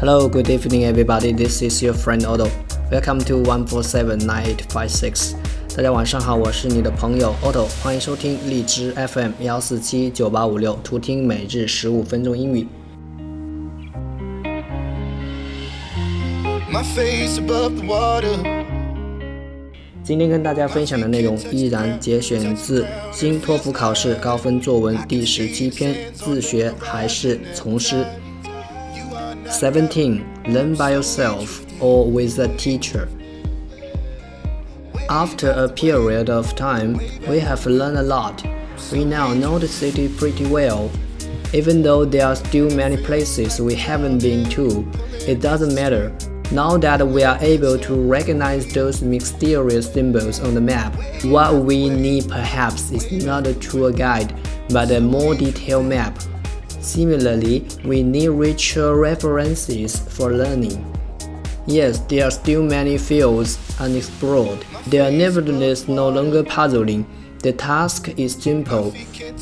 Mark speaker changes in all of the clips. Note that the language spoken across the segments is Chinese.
Speaker 1: Hello, good evening, everybody. This is your friend Otto. Welcome to one four seven nine eight five six. 大家晚上好，我是你的朋友 Otto，欢迎收听荔枝 FM 幺四七九八五六，图听每日十五分钟英语 my face above water。今天跟大家分享的内容依然节选自新托福考试高分作文第十七篇，自学还是从师。17. Learn by yourself or with a teacher. After a period of time, we have learned a lot. We now know the city pretty well. Even though there are still many places we haven't been to, it doesn't matter. Now that we are able to recognize those mysterious symbols on the map, what we need perhaps is not a tour guide, but a more detailed map Similarly, we need richer references for learning. Yes, there are still many fields unexplored. They are nevertheless no longer puzzling. The task is simple.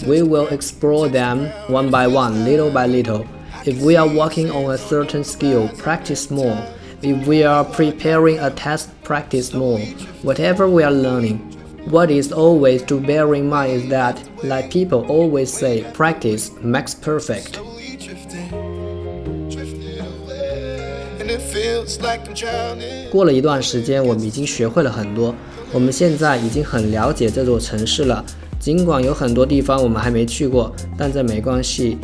Speaker 1: We will explore them one by one, little by little. If we are working on a certain skill, practice more. If we are preparing a test, practice more. Whatever we are learning, what is always to bear in mind is that, like people always say, practice makes perfect. 过了一段时间，我们已经学会了很多。我们现在已经很了解这座城市了。尽管有很多地方我们还没去过，但这没关系。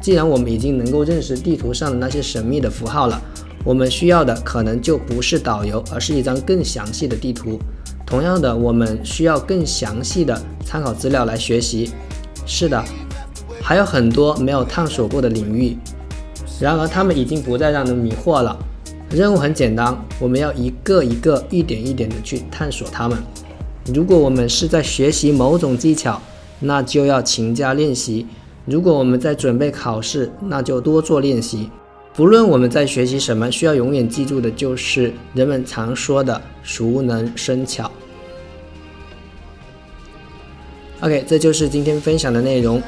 Speaker 1: 既然我们已经能够认识地图上的那些神秘的符号了，我们需要的可能就不是导游，而是一张更详细的地图。同样的，我们需要更详细的参考资料来学习。是的，还有很多没有探索过的领域，然而他们已经不再让人迷惑了。任务很简单，我们要一个一个、一点一点的去探索它们。如果我们是在学习某种技巧，那就要勤加练习；如果我们在准备考试，那就多做练习。不论我们在学习什么，需要永远记住的就是人们常说的“熟能生巧”。OK，这就是今天分享的内容：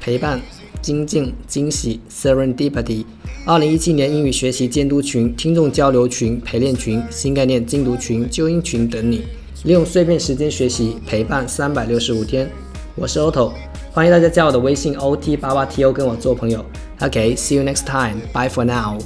Speaker 1: 陪伴、精进、惊喜 （Serendipity）。二零一七年英语学习监督群、听众交流群、陪练群、新概念精读群、纠音群等你，利用碎片时间学习，陪伴三百六十五天。我是 Otto，欢迎大家加我的微信 OT 八八 TO 跟我做朋友。OK，See you next time. Bye for now.